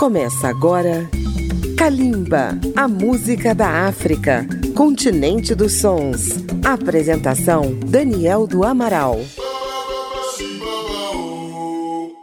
Começa agora Kalimba, a música da África, continente dos sons. Apresentação Daniel do Amaral.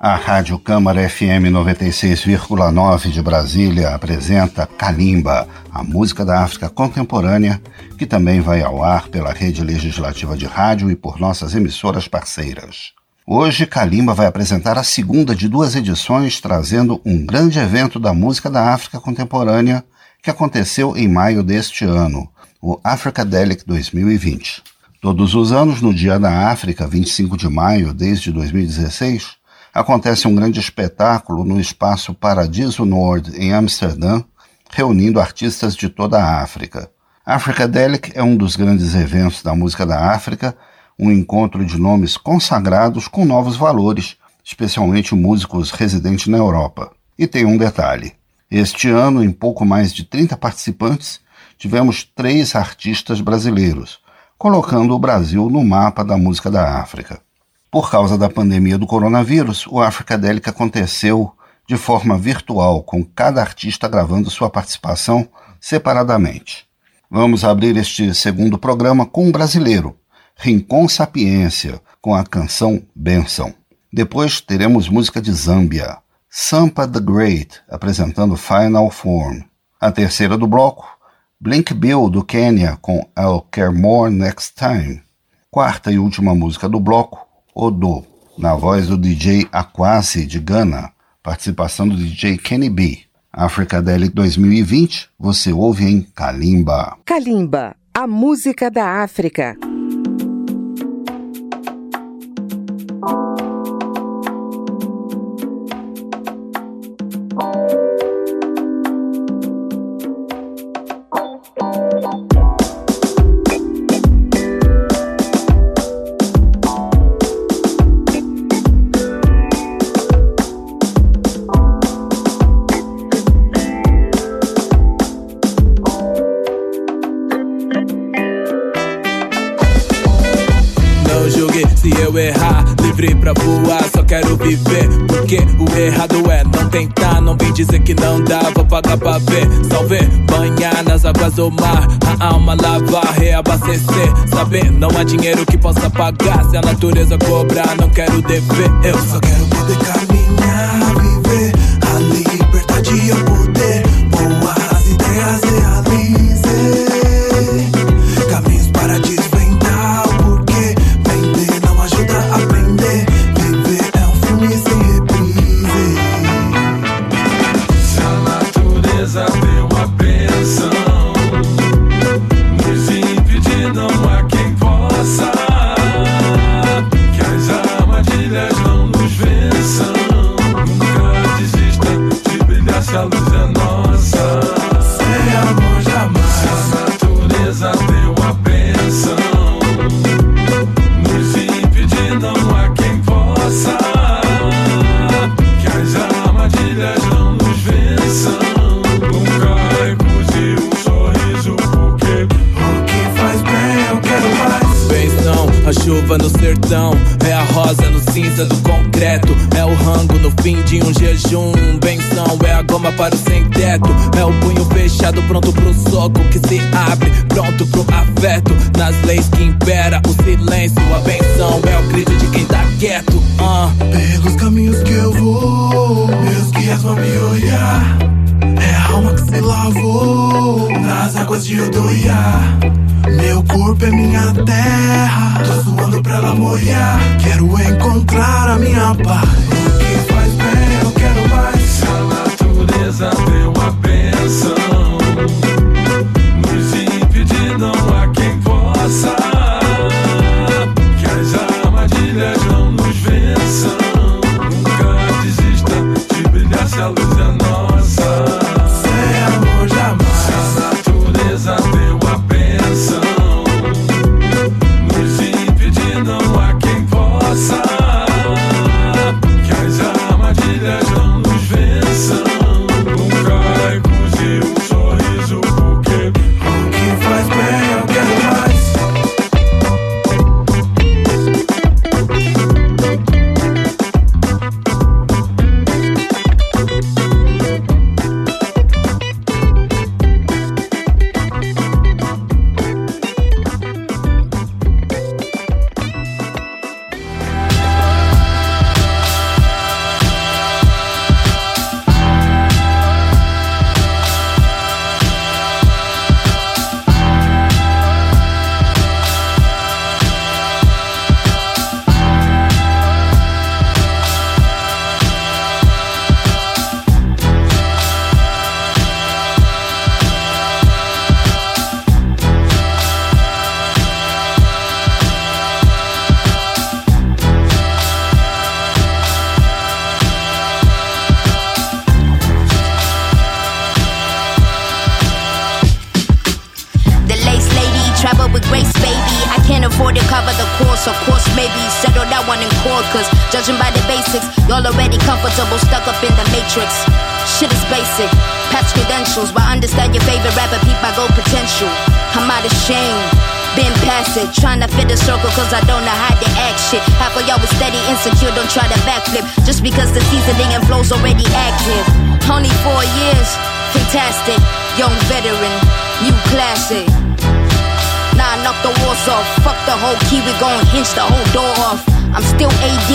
A Rádio Câmara FM 96,9 de Brasília apresenta Kalimba, a música da África contemporânea, que também vai ao ar pela rede legislativa de rádio e por nossas emissoras parceiras. Hoje, Kalimba vai apresentar a segunda de duas edições, trazendo um grande evento da música da África contemporânea que aconteceu em maio deste ano, o Africadelic 2020. Todos os anos, no Dia da África, 25 de maio, desde 2016, acontece um grande espetáculo no espaço Paradiso Nord, em Amsterdã, reunindo artistas de toda a África. Africadelic é um dos grandes eventos da música da África um encontro de nomes consagrados com novos valores, especialmente músicos residentes na Europa. E tem um detalhe: este ano, em pouco mais de 30 participantes, tivemos três artistas brasileiros, colocando o Brasil no mapa da música da África. Por causa da pandemia do coronavírus, o Africadelic aconteceu de forma virtual, com cada artista gravando sua participação separadamente. Vamos abrir este segundo programa com um brasileiro, Rincon Sapiência, com a canção Benção. Depois teremos música de Zâmbia, Sampa the Great, apresentando Final Form. A terceira do bloco, Blink Bill do Quênia, com I'll Care More Next Time. Quarta e última música do bloco, Odo, na voz do DJ Aquasi de Ghana, participação do DJ Kenny B. Africadelic 2020, você ouve em Kalimba. Kalimba, a música da África. Dizer que não vou pagar pra ver. Salve, banhar nas águas do mar, a alma lavar, reabastecer. Saber, não há dinheiro que possa pagar. Se a natureza cobrar, não quero dever. Eu só quero poder caminhar, viver a liberdade e chuva no sertão. É a rosa no cinza do concreto. É o rango no fim de um jejum. Benção, é a goma para o sem teto. É o punho fechado, pronto pro soco que se abre. Pronto pro afeto. Nas leis que impera o silêncio. A benção é o grito de quem tá quieto. ah. Pelos caminhos que eu vou, meus guias vão me olhar. É a alma que se lavou nas águas de Odoiá. Meu corpo é minha terra, tô suando pra ela molhar. Quero encontrar a minha paz. O que faz bem, eu quero mais. a natureza deu a benção, nos impedir não há quem possa. Past trying to fit the circle cause I don't know how to act shit. Half of y'all was steady, insecure, don't try to backflip. Just because the seasoning and flow's already active. Only four years, fantastic. Young veteran, new classic. Nah, knock the walls off. Fuck the whole key, we gon' hinge the whole door off. I'm still AD,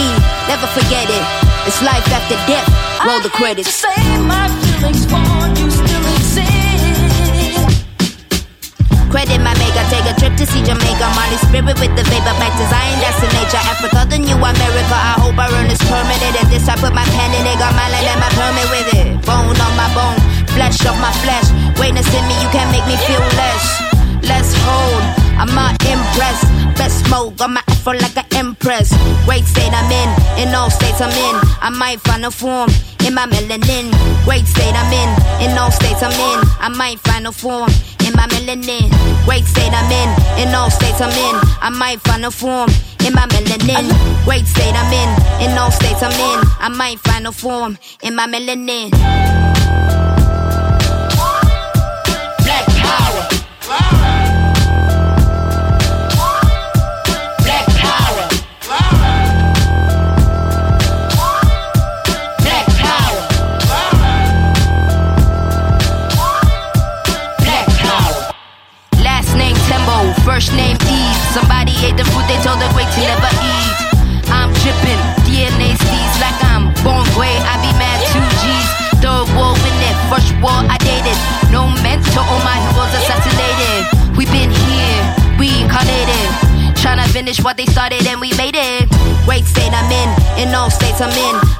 never forget it. It's life after death. Roll the credits. I hate to say my feelings Credit my maker, take a trip to see Jamaica. Molly spirit with the vapor, back to Zion, that's the nature. Africa, the new America. I hope I earn this permanent. And this I put my pen in it, got my land and my permit with it. Bone on my bone, flesh off my flesh. Witness in me, you can't make me feel less let's hold. I'm not impressed. Best smoke on my afro like an empress. Great state I'm in, in all states I'm in. I might find a form in my melanin. Great state I'm in, in all states I'm in. I might find a form in my melanin. Great state I'm in, in all states I'm in. I might find a form in my melanin. Great state I'm in, in all states I'm in. I might find a form in my melanin.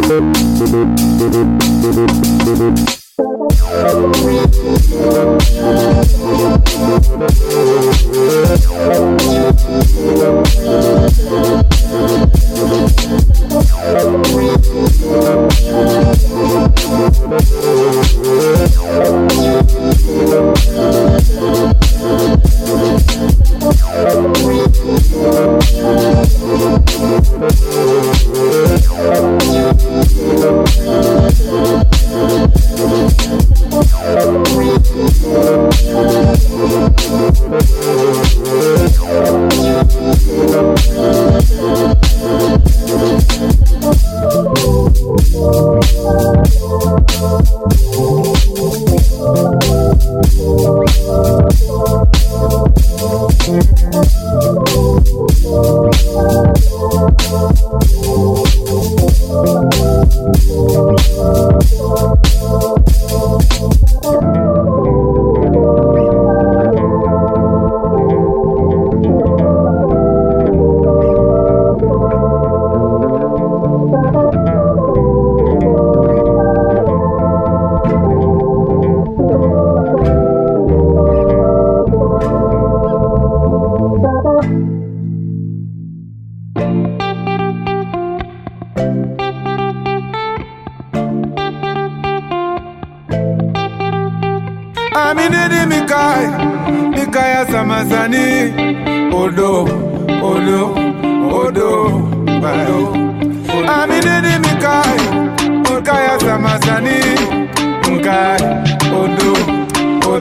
Thank you.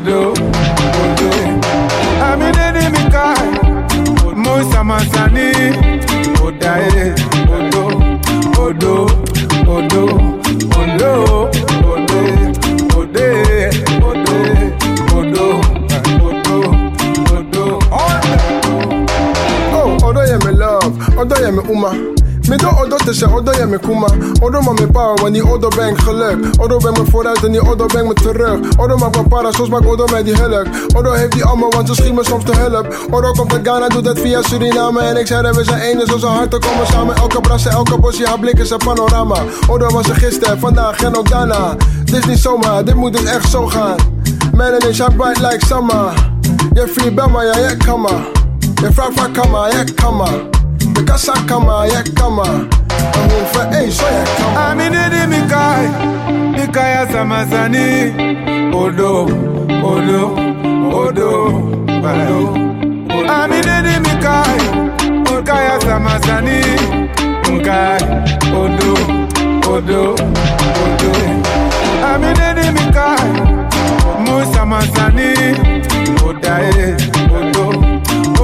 Odo, Odo. Amidede Mika, Musa Masani, Oh, Odo, yeah, my love. Odo, yeah, my uma. Soms maak Odo mij die hulk. Odo heeft die allemaal, want ze schiet me soms te hulp. Odo komt uit Ghana, doet dat via Suriname. En ik zei dat we zijn één, dus onze harten komen samen. Elke brasse, elke bosje, haar blik is een panorama. Odo was er gisteren, vandaag en ook daarna. Dit is niet zomaar, dit moet dus echt zo gaan. Melanin shine bright like summer. Je free bel ja, je kan maar. Je vraagt van kan maar, kan maar. kasa kama yɛ kama ahoɔfɛ eisɔ yɛ kama. amine ni mikai mikai asamazani odo odo odo odo. amine ni mikai mikai asamazani mikai odo odo odo. amine ni mikai musa mazani odaye eh, odo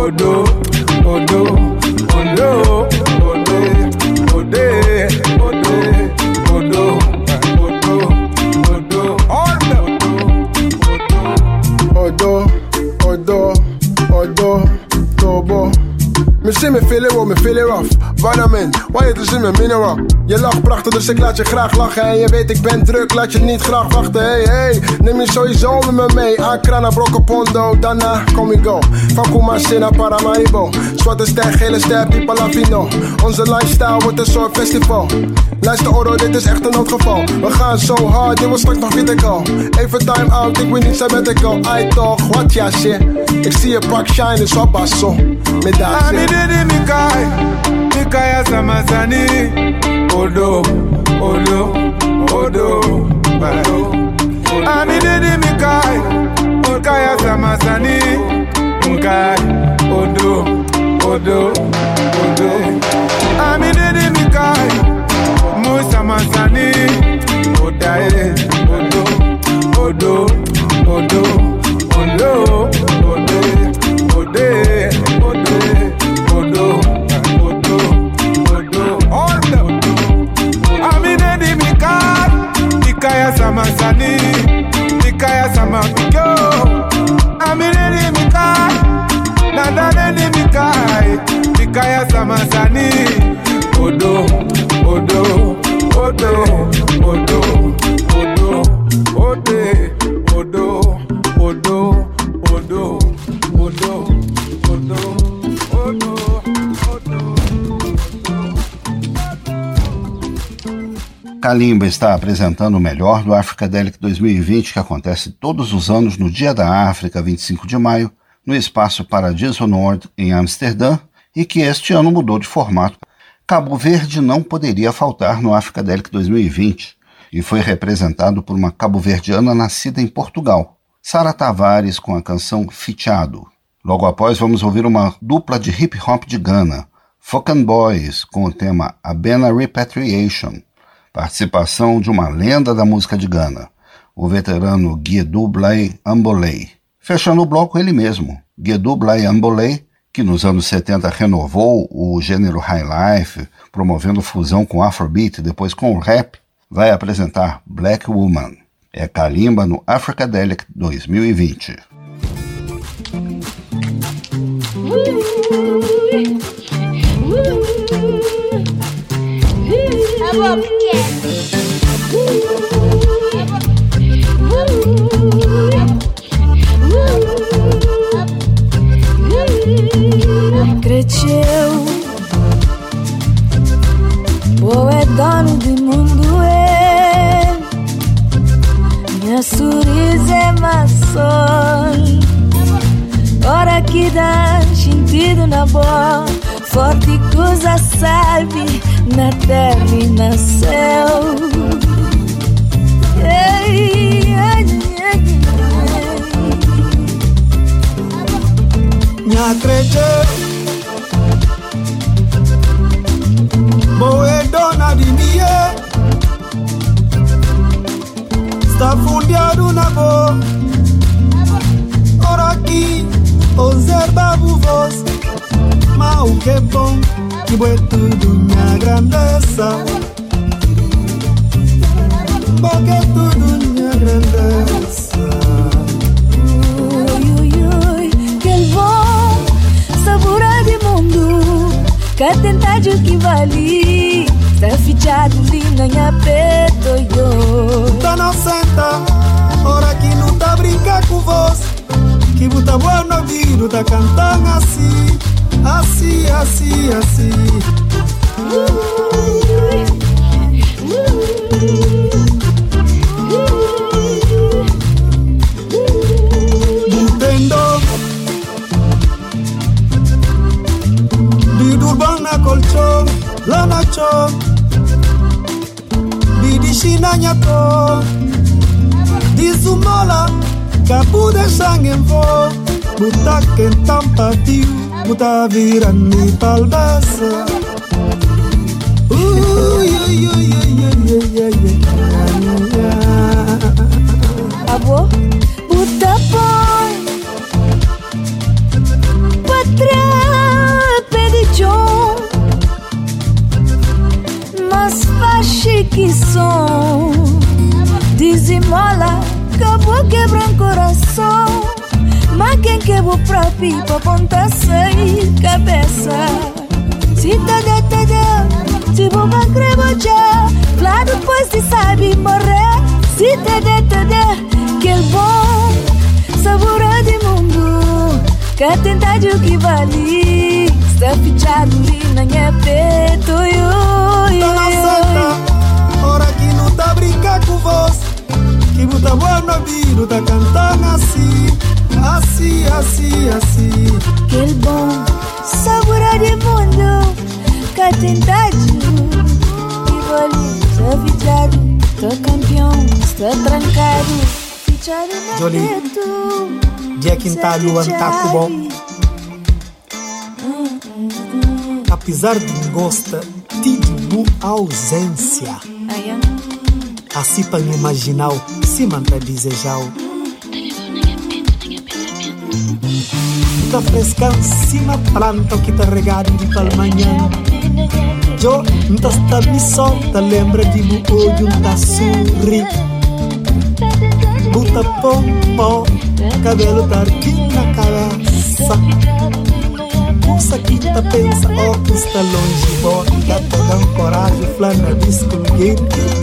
odo odo. odo. Ode, Ode, Ode, Odo, Odo, Odo, Odo, Odo, Odo, odo, odo, Tobo. Me zie me feel it, me feel it rough. Vitamin, why is in mijn mineral. Je lacht prachtig, dus ik laat je graag lachen. En je weet, ik ben druk, laat je niet graag wachten. Hey, hey, neem je sowieso met me mee. Accra naar Broccopondo, daarna kom ik go. Van Kumasi naar Paramaribo. Zwarte ster, gele ster, Pipa Lavino. Onze lifestyle wordt een soort festival. Luister Oro, dit is echt een noodgeval. We gaan zo hard, dit was straks nog critical. Even time out, ik weet niet sabbatical. Ai toch, wat ja shit. Ik zie je pak shine, is basso. Met kaya sama sani Odo, odo, odo, bado Ami dede mikai Kaya samasani, Mkai, odo, odo, odo. Ami dede mikai Musama sani Odae, odo, odo, odo, odo, odo. Mikaya Samasani, Odo, Odo, Kalimba está apresentando o melhor do Africa Delic 2020, que acontece todos os anos no Dia da África, 25 de maio, no Espaço Paradiso Nord, em Amsterdã, e que este ano mudou de formato. Cabo Verde não poderia faltar no Africa Delic 2020 e foi representado por uma cabo-verdiana nascida em Portugal, Sara Tavares, com a canção Fichado. Logo após, vamos ouvir uma dupla de hip hop de Ghana, Fucking Boys, com o tema Abena Repatriation participação de uma lenda da música de Ghana, o veterano Guedu Blay Ambolei. Fechando o bloco ele mesmo, Guedu Blay Ambolei, que nos anos 70 renovou o gênero high life, promovendo fusão com afrobeat e depois com o rap, vai apresentar Black Woman. É Kalimba no Africadelic 2020. Cresceu, o é dono do mundo é. Minha sorriso é maçã. Hora que dá sentido na boca, forte coisa sabe na terra e no céu. Minha creche Boe fundiado na bo Ora aqui Observa vos. Mas o que é tudo minha grandeza Porque é tudo minha grandeza Ui, ui, ui, que bom Sabor de mundo Que tentade que vale? Está fichado ali na minha peito yo Tá não senta Ora que não tá brincar com vós. Que buta boa no ouvido Tá cantando assim. Assim, assim, assim lona cho bidishina nyato dizumola kabude sangemvo butakentampartiu butavirani palbasa Abo? Faz que som Dizimola Acabou quebrando coração. Mas quem quebrou Pra ponta sem cabeça. Se tá de Se boca crema já Lá depois se sabe morrer. Se tá de te de Que bom Sabor de mundo. Que tentade o que vale Está fichado ali na minha peito ui, ui, brincar com vós. Que buta boa no ouvido Tá cantando assim Assim, assim, assim. Que bom sabor de mundo Que Que vale Está fichado Está campeão Está trancado. Fichado na Jolie, Dia tá lua tá bom. Apesar de gosta Tive ausência. Ai, ai. Assim para me imaginar Se mantém desejar Tá fresca cima planta que tá regado de palmanhã Jo, tá está me solta Lembra de meu olho, tá sorri Buta pompo Cabelo tá aqui na cabeça Custa quinta pensa, ó, custa longe, bota, tá dando coragem, flana, disco, gate.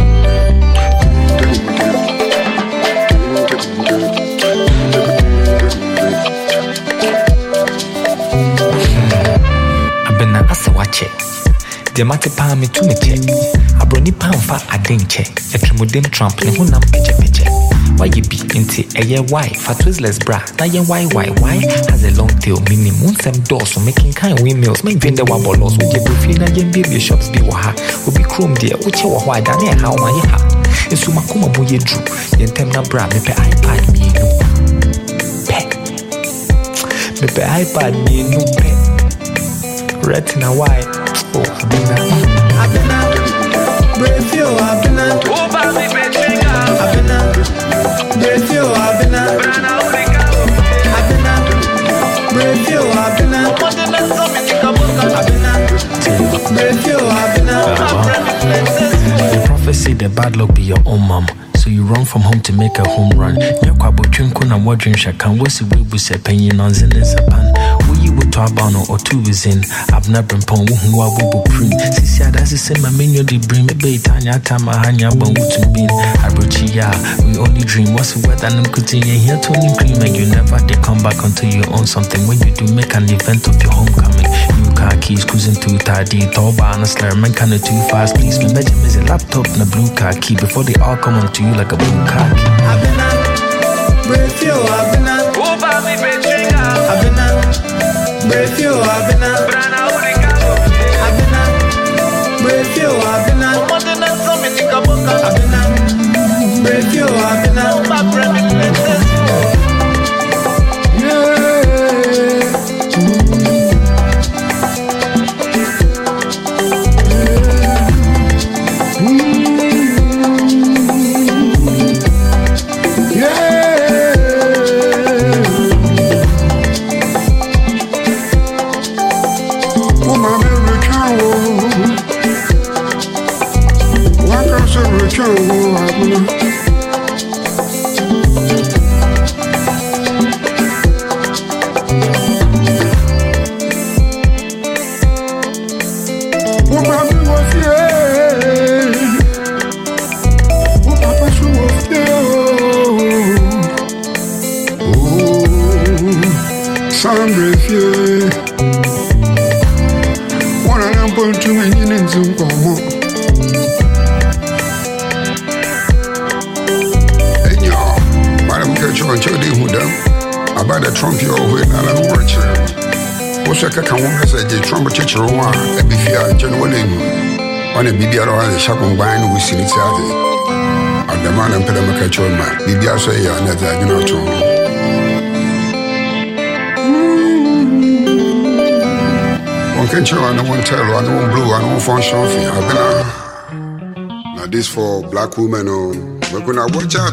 deɛ mate paa metu me kyɛ aborɔni paa mfa ade nkyɛ atwamudem trump ne ho nam pɛkyɛpɛkyɛ wayɛ bi nti ɛyɛ y fa twisless bra. Na yɛ yyy has a long tail menim wo nsɛm dɔɔso mekenkan wemails mɛndwen dɛ wabɔ los wogye brɛfie na yɛmbiebie shops bi wɔ ha obi kurom deɛ wokyɛ wɔ hɔ a da ne ɛha wo ma yɛ ha nso makoma mu yɛ duru yɛntɛm na bra mepɛ ipad mmienu pɛ mepɛ ipad mmienu pɛ retina y say the bad luck be your own mom. So you run from home to make a home run. Nyakwa bo twinko na wadwin hwɛ kan. Wɔsi webu sɛ panyin nɔnze pan woto aba no ɔto wizin abena brempɔn wohu wabobo prim sisi adase sɛ ma menyo de brim mebɛyi tanya atama ha nya aba wotum bin abrokyi ya we only dream. What's the weather? No nkutin yɛhia toning cream and you never they come back until you own something. When you do make an event of your homecoming new car keys cruising through tidy. Tɔba na slur man kinda too fast. Please me measure me a laptop na blue car key. Before they all come onto you like a blue car key Brave you, I've been up. I've been. Brave you, I've been up. I've been. Brother Trump, you're away now, and over here. What's your caca woman said, the Trump teacher, one, a bifia, genuine, know, Trump. One can show, and I've been out this for black women. Oh, we're gonna watch out.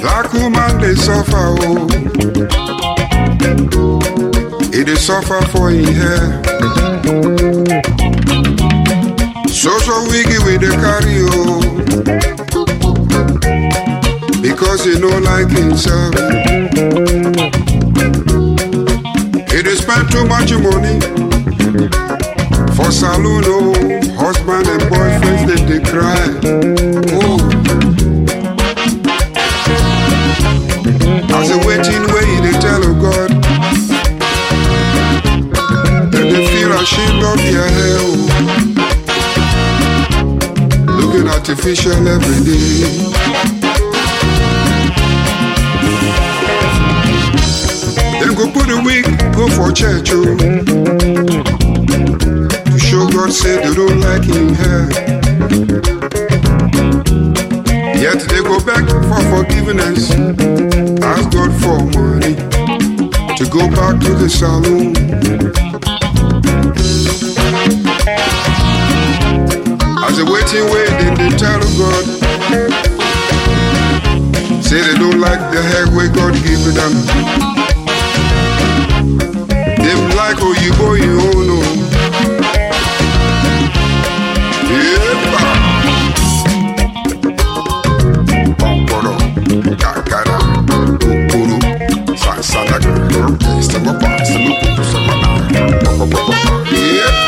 Black woman, they suffer, oh. It they suffer for in here. Eh. So, so wiggy with the carry, oh. Because he no like himself. It is spend too much money for saloon, oh. Husband and boyfriends, they, they cry. Oh. Ashamed of their hair. Looking artificial every day. Then go put a wig, go for church, oh. To show God say they don't like him hair. Yet they go back for forgiveness. Ask God for money to go back to the saloon. As a waiting way, then they tell God. Say they don't like the hair way God give them. Them like oh you boy you oh no. Yeah.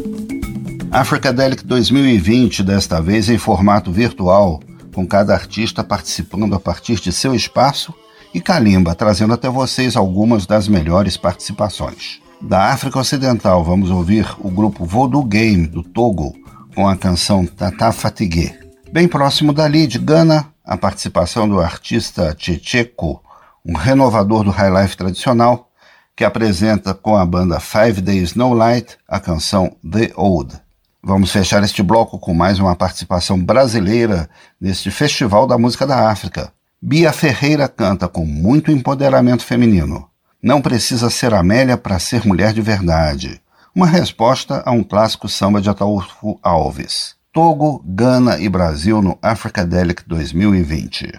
Africadelic 2020, desta vez em formato virtual, com cada artista participando a partir de seu espaço e Kalimba trazendo até vocês algumas das melhores participações. Da África Ocidental, vamos ouvir o grupo Voodoo Game do Togo com a canção Tata Fatigue. Bem próximo dali, de Gana, a participação do artista Checheco, um renovador do high life tradicional, que apresenta com a banda Five Days No Light a canção The Old. Vamos fechar este bloco com mais uma participação brasileira neste Festival da Música da África. Bia Ferreira canta com muito empoderamento feminino. Não precisa ser Amélia para ser mulher de verdade. Uma resposta a um clássico samba de Ataúfo Alves. Togo, Gana e Brasil no Africadelic 2020.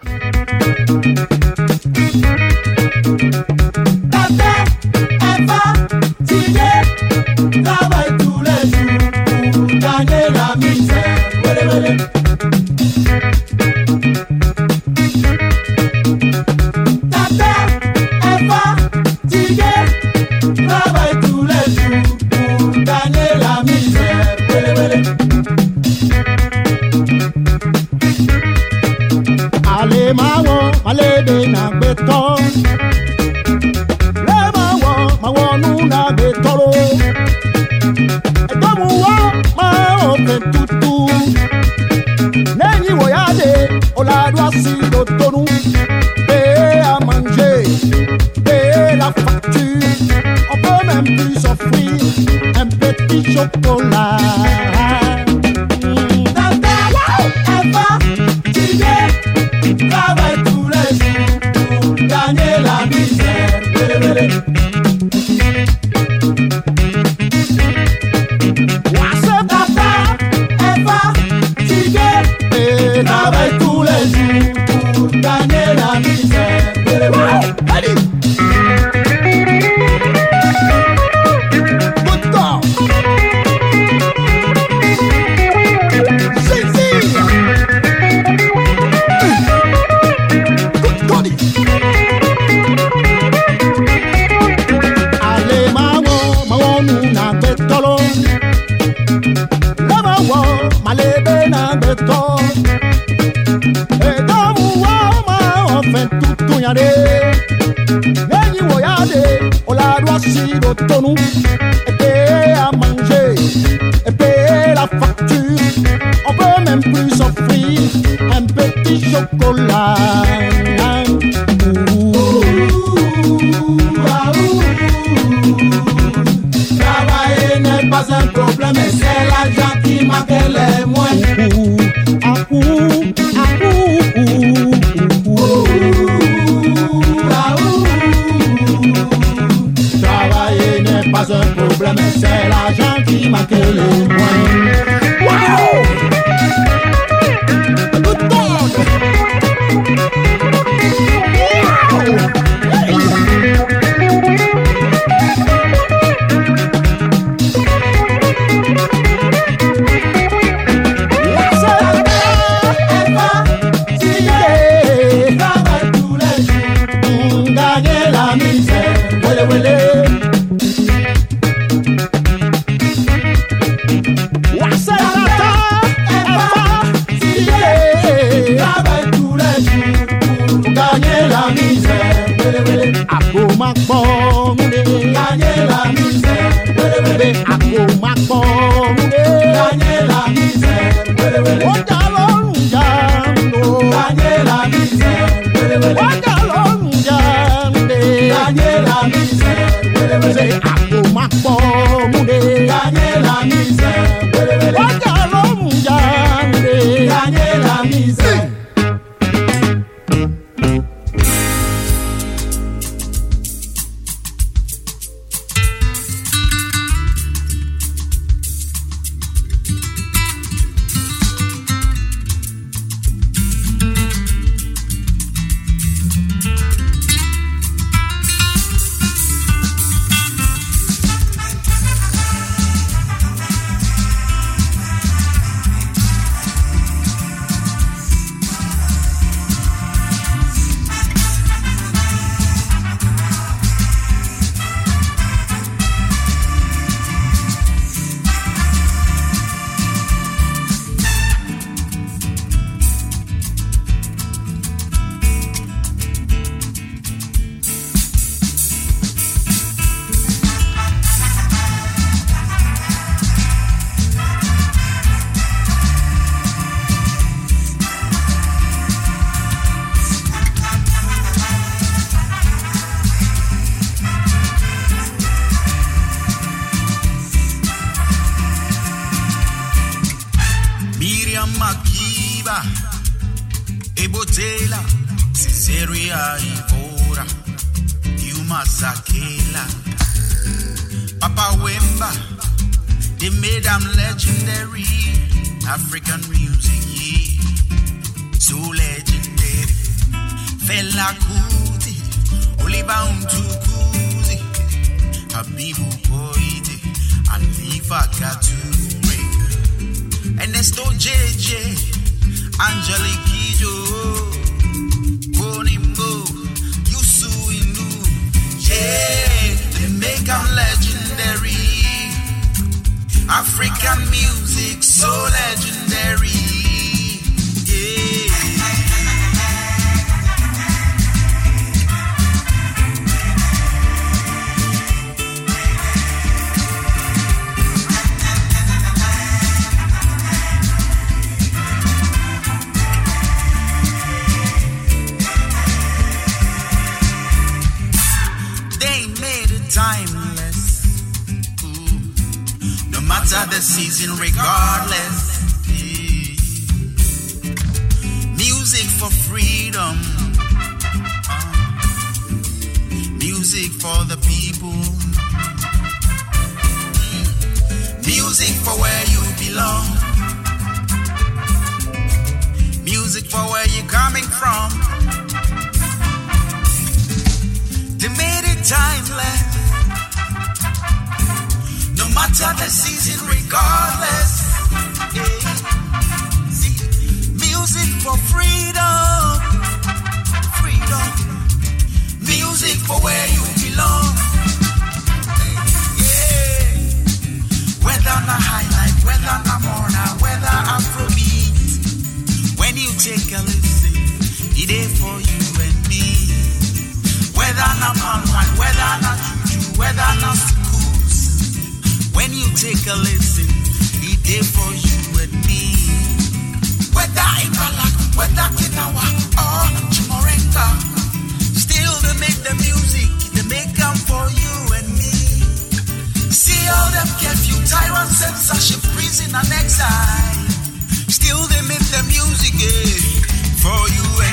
àbí iṣẹ́ wẹ́lẹ́wẹ́lẹ́. tàtẹ́ ẹ̀fọ́ tìgé rọ́bà ìtúlẹ̀ tù kùtàlẹ́ làmì iṣẹ́ wẹ́lẹ́wẹ́lẹ́. àlè máa wọ malé dènà gbẹtọ́ lè máa wọ máa wọ nù nàgbẹ́. ake tutu nenyi wo ya de oladu asi do tonu paye a manger paye la facture on peut même plus s'offrir un petit chocolat Ashanti Makele Mwanyi. Music for the people. Music for where you belong. Music for where you're coming from. They made it timeless. No matter the season, regardless. Yeah. Music for. Freedom. Music for where you belong. Yeah. Whether na highlight, whether na morna, whether Afrobeat. When you take a listen, it is for you and me. Whether na palm whether na juju, whether na schools. When you take a listen, it dey for you and me. Whether in Balak, whether Kinawa or Chimorenga, make the music, they make them for you and me. See them prison and exile. Still they make the music eh, for you and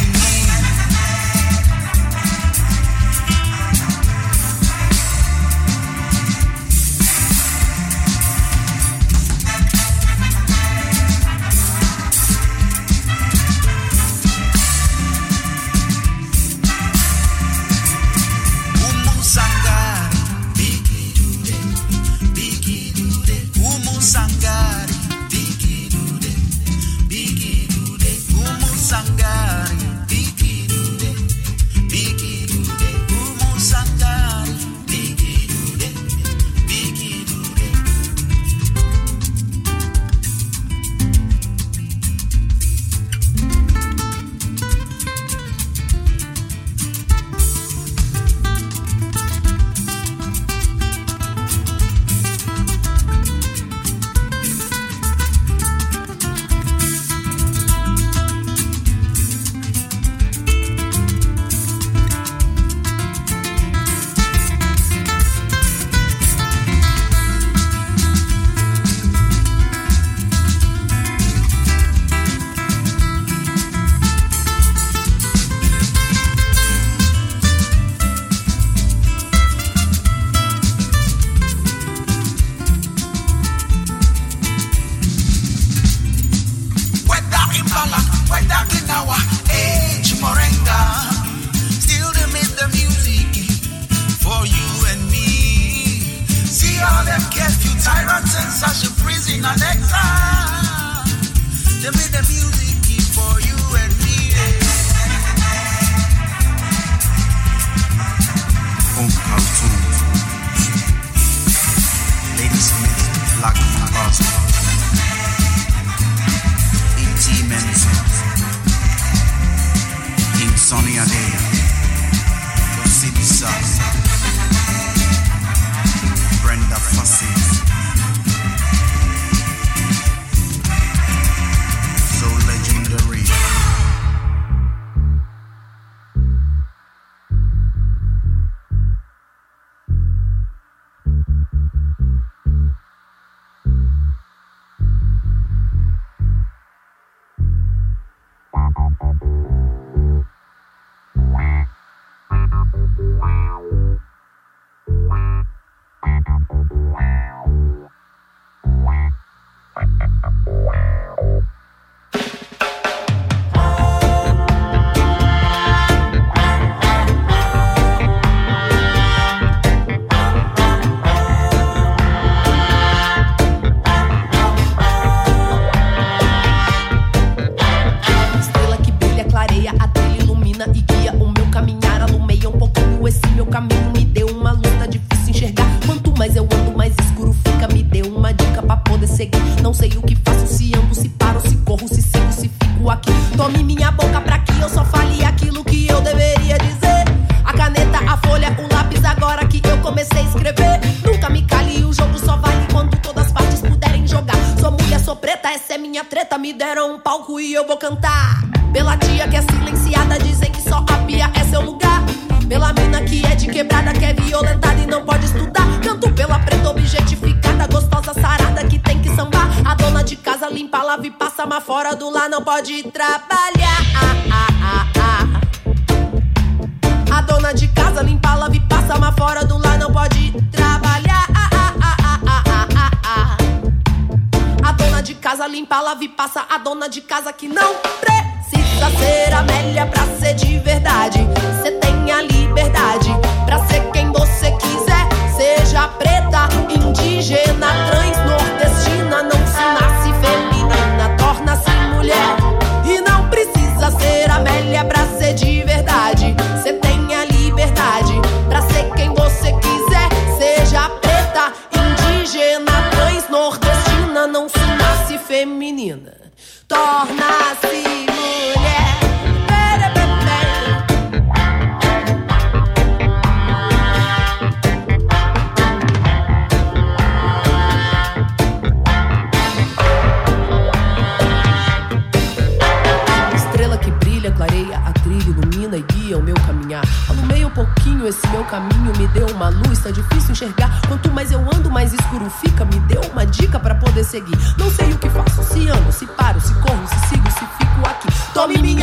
seguir. Não sei o que faço, se ando, se paro,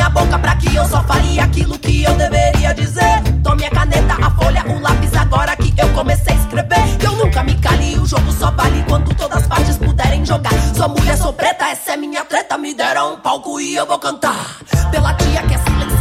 minha boca pra que eu só fale aquilo que eu deveria dizer. Tome a caneta, a folha, o lápis, agora que eu comecei a escrever. Eu nunca me cale, o jogo só vale quando todas as partes puderem jogar. Sou mulher, sou preta, essa é minha treta. Me deram um palco e eu vou cantar. Pela tia que é silenciada,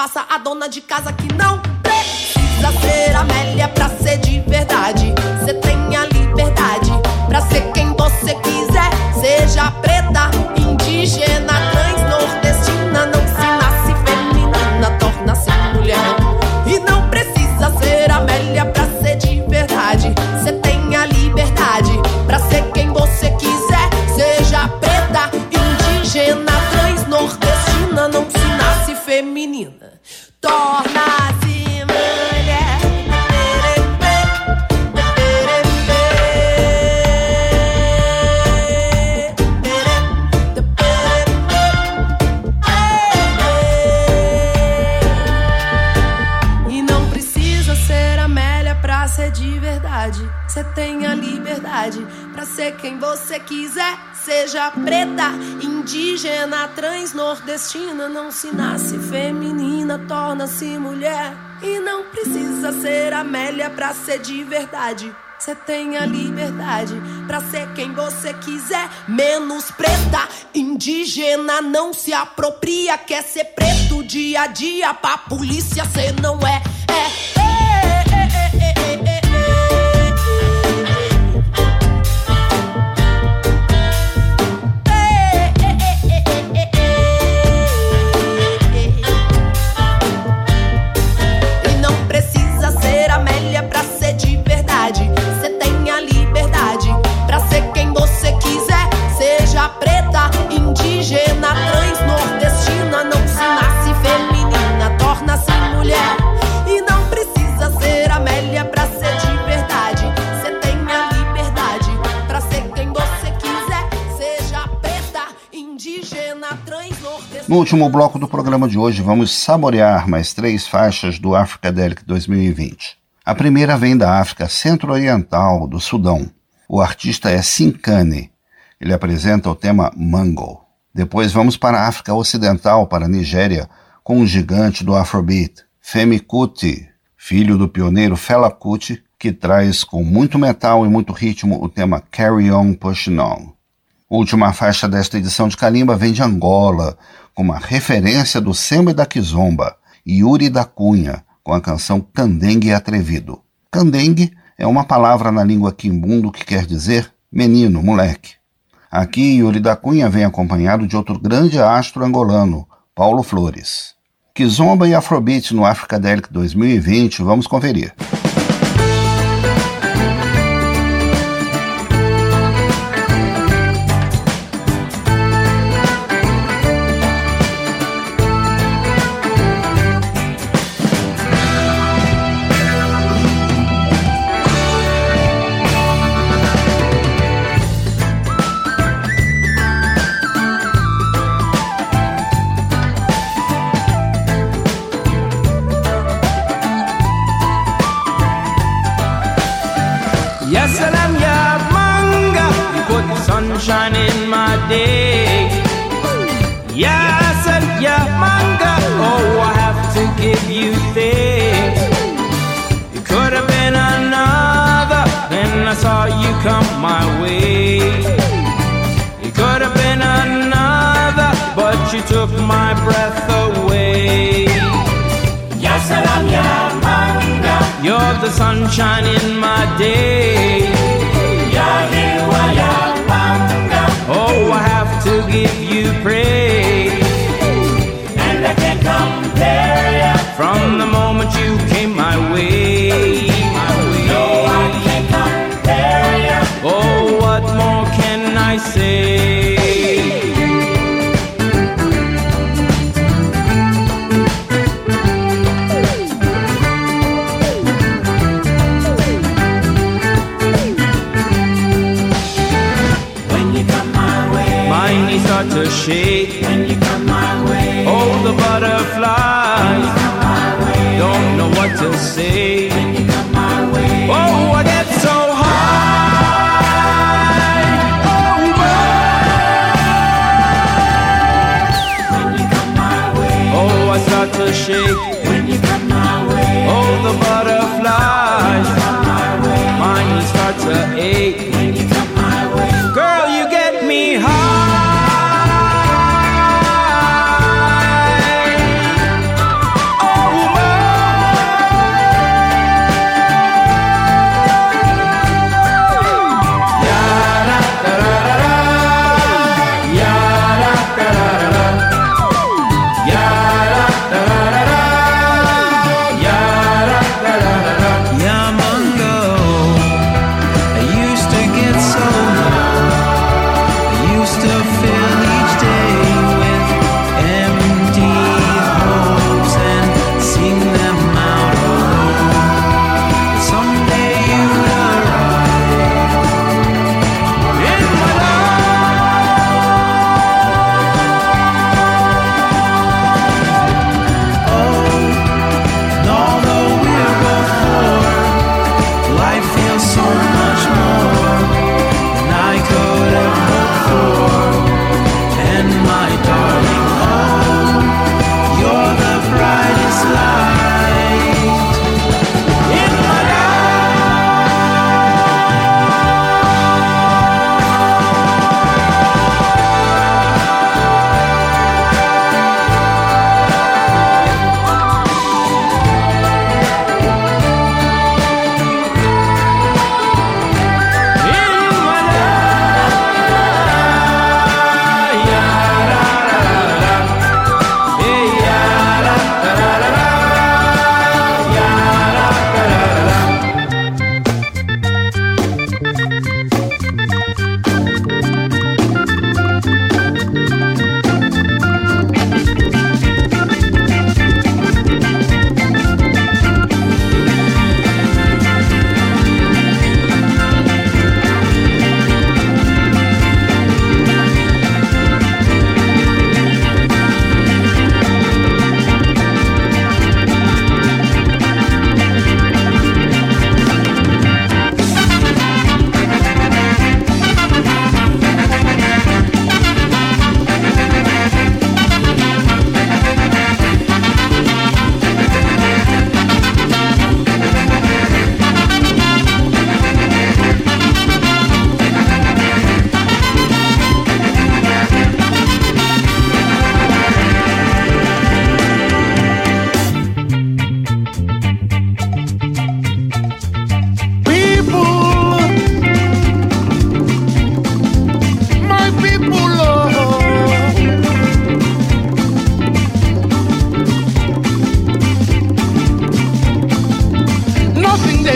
passa. A dona de casa que não precisa ser Amélia pra ser de verdade. Cê tem a liberdade pra ser quem você quiser. Seja preta, indígena, trans, nordestina. Não se nasce feminina, torna-se mulher. E não precisa ser Amélia pra ser de verdade. Cê tem a liberdade pra ser quem você quiser. Seja preta, indígena, trans, nordestina. Não se feminina, torna-se quem você quiser. Seja preta, indígena, trans, nordestina. Não se nasce feminina, torna-se mulher. E não precisa ser Amélia pra ser de verdade. Você tem a liberdade pra ser quem você quiser. Menos preta, indígena, não se apropria. Quer ser preto dia a dia, pra polícia cê não é. É. No último bloco do programa de hoje, vamos saborear mais três faixas do Africadelic 2020. A primeira vem da África Centro-Oriental, do Sudão. O artista é Sinkane. Ele apresenta o tema Mango. Depois vamos para a África Ocidental, para a Nigéria, com um gigante do Afrobeat, Femi Kuti, filho do pioneiro Fela Kuti, que traz com muito metal e muito ritmo o tema Carry On Pushing On. Última faixa desta edição de Kalimba vem de Angola, com com uma referência do samba e da kizomba, Yuri da Cunha, com a canção Candengue Atrevido. Candengue é uma palavra na língua quimbundo que quer dizer menino, moleque. Aqui, Yuri da Cunha vem acompanhado de outro grande astro angolano, Paulo Flores. Kizomba e Afrobeat no Africadelic 2020, vamos conferir. Sunshine in my day. Oh, I have to give you praise. And I can't compare ya. From the moment you came my way. No, I can't compare ya. Oh, what more can I say?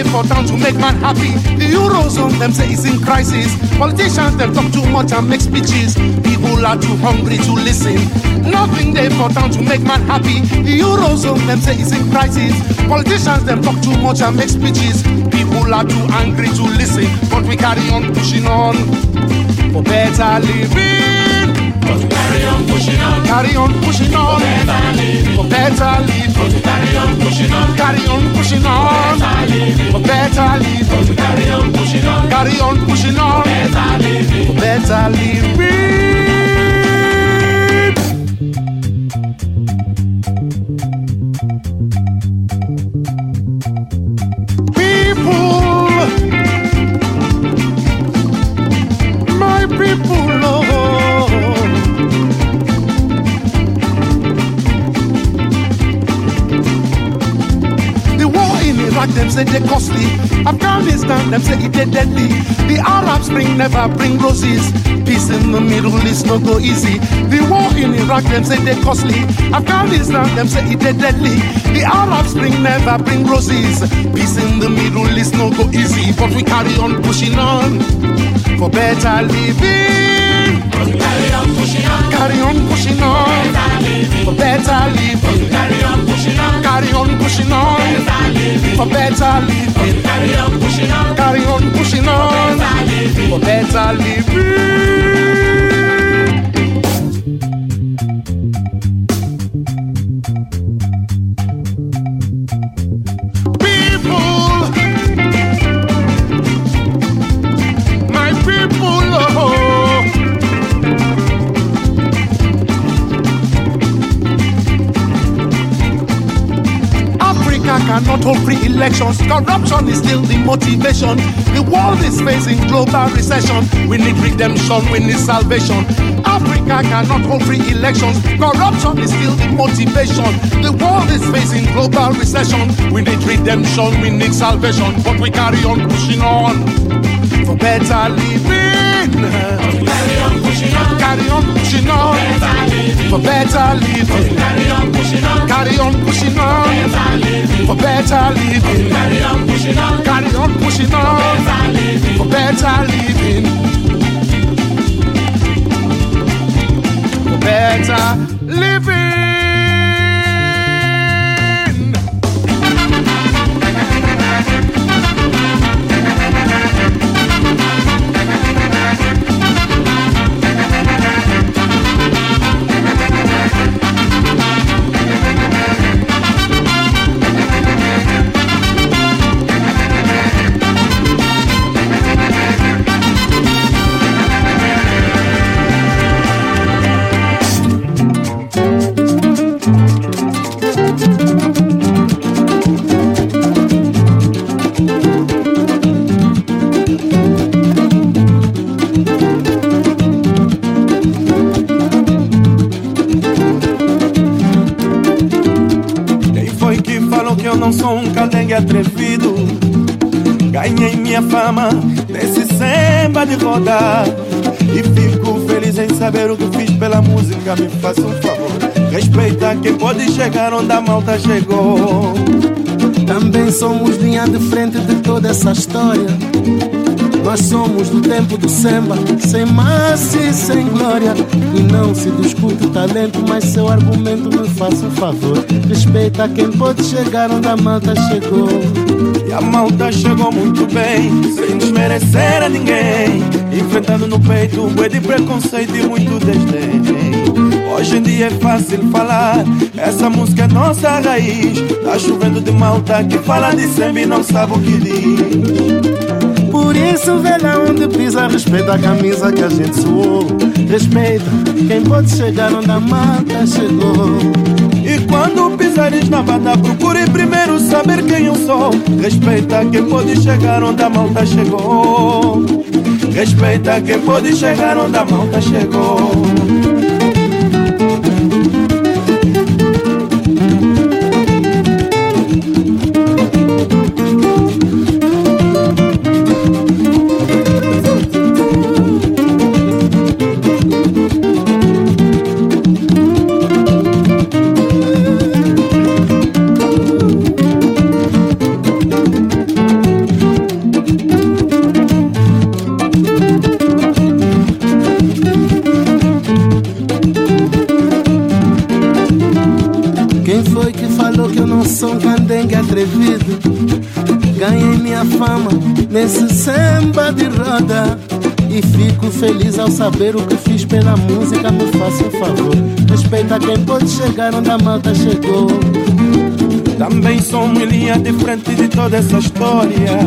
For town to make man happy. The Eurozone, them say it's in crisis. Politicians, them talk too much and make speeches. People are too hungry to listen. Nothing there for to make man happy. The Eurozone, them say it's in crisis. Politicians, them talk too much and make speeches. People are too angry to listen. But we carry on pushing on for better living. Carry on pushing on. Carry on pushing on. For better living. Carry on pushing on. Carry on pushing on. For better living. Carry on pushing on. Carry on pushing on. For better living. Them say they costly. Afghanistan, them say it they deadly. The Arab Spring never bring roses. Peace in the Middle East no go easy. The war in Iraq, them say they costly. Afghanistan, them say it they deadly. The Arab Spring never bring roses. Peace in the Middle East no go easy, but we carry on pushing on for better living. Carry on pushing on. Carry on pushing on. For better living. Carry on pushing on. Carry on pushing on. For better living. Carry on pushing on. Carry on pushing on. For better living. Cannot hold free elections. Corruption is still the motivation. The world is facing global recession. We need redemption, we need salvation. Africa cannot hold free elections. Corruption is still the motivation. The world is facing global recession. We need redemption, we need salvation. But we carry on pushing on for better living. Pushing on. Carry on pushing on. For better living. Carry on pushing on. Carry on pushing on. For better living. Carry on pushing on. Carry on pushing on. For better living. For better living. Fama nesse samba de rodar. E fico feliz em saber o que fiz pela música. Me faça um favor, respeita quem pode chegar onde a malta chegou. Também somos linha de frente de toda essa história. Nós somos do tempo do samba, sem massa e sem glória. E não se discute o talento, mas seu argumento me faça um favor. Respeita quem pode chegar onde a malta chegou. A malta chegou muito bem, sem desmerecer a ninguém. Enfrentando no peito bué de preconceito e muito desdém. Hoje em dia é fácil falar, essa música é nossa raiz. Tá chovendo de malta que fala de samba e não sabe o que diz. Por isso, velha, onde pisa, respeita a camisa que a gente suou. Respeita quem pode chegar onde a malta chegou. E quando pisares na banda, procure primeiro saber quem eu sou. Respeita quem pode chegar onde a malta chegou. Respeita quem pode chegar onde a malta chegou. E fico feliz ao saber o que fiz pela música. Me faça um favor, respeita quem pode chegar onde a malta chegou. Também somos linha de frente de toda essa história.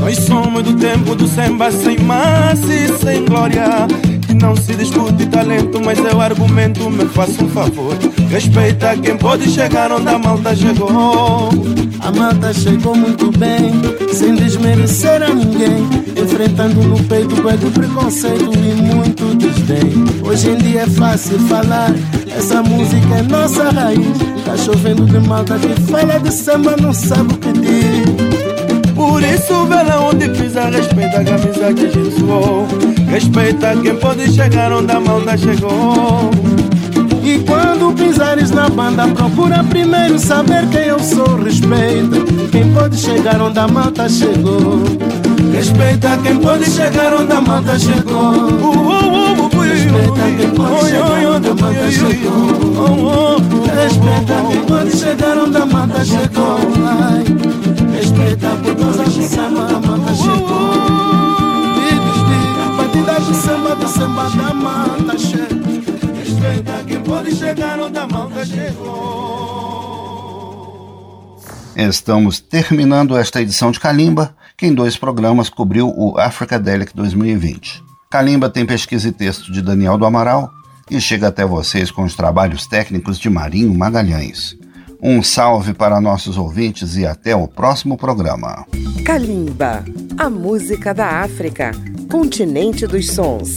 Nós somos do tempo do samba sem massa e sem glória. Não se discute talento, mas é o argumento. Me faça um favor, respeita quem pode chegar onde a malta chegou. A malta chegou muito bem, sem desmerecer a ninguém. Enfrentando no peito o preconceito e muito desdém. Hoje em dia é fácil falar, essa música é nossa raiz. Tá chovendo de malta que fala de samba, não sabe o que diz. Por isso, vela onde pisa, respeita a camisa que suou. Respeita quem pode chegar onde a malta chegou. E quando pisares na banda, procura primeiro saber quem eu sou. Respeita quem pode chegar onde a malta chegou. Respeita quem pode chegar onde a malta chegou. Respeita quem pode chegar onde a malta chegou. Respeita quem pode chegar onde a malta chegou. Respeita por causa do samba a malta chegou. Samba, da malta chegou. Respeita quem pode chegar onde a malta chegou. Estamos terminando esta edição de Kalimba, que em dois programas cobriu o Africadelic 2020. Kalimba tem pesquisa e texto de Daniel do Amaral e chega até vocês com os trabalhos técnicos de Marinho Magalhães. Um salve para nossos ouvintes e até o próximo programa. Kalimba, a música da África, continente dos sons.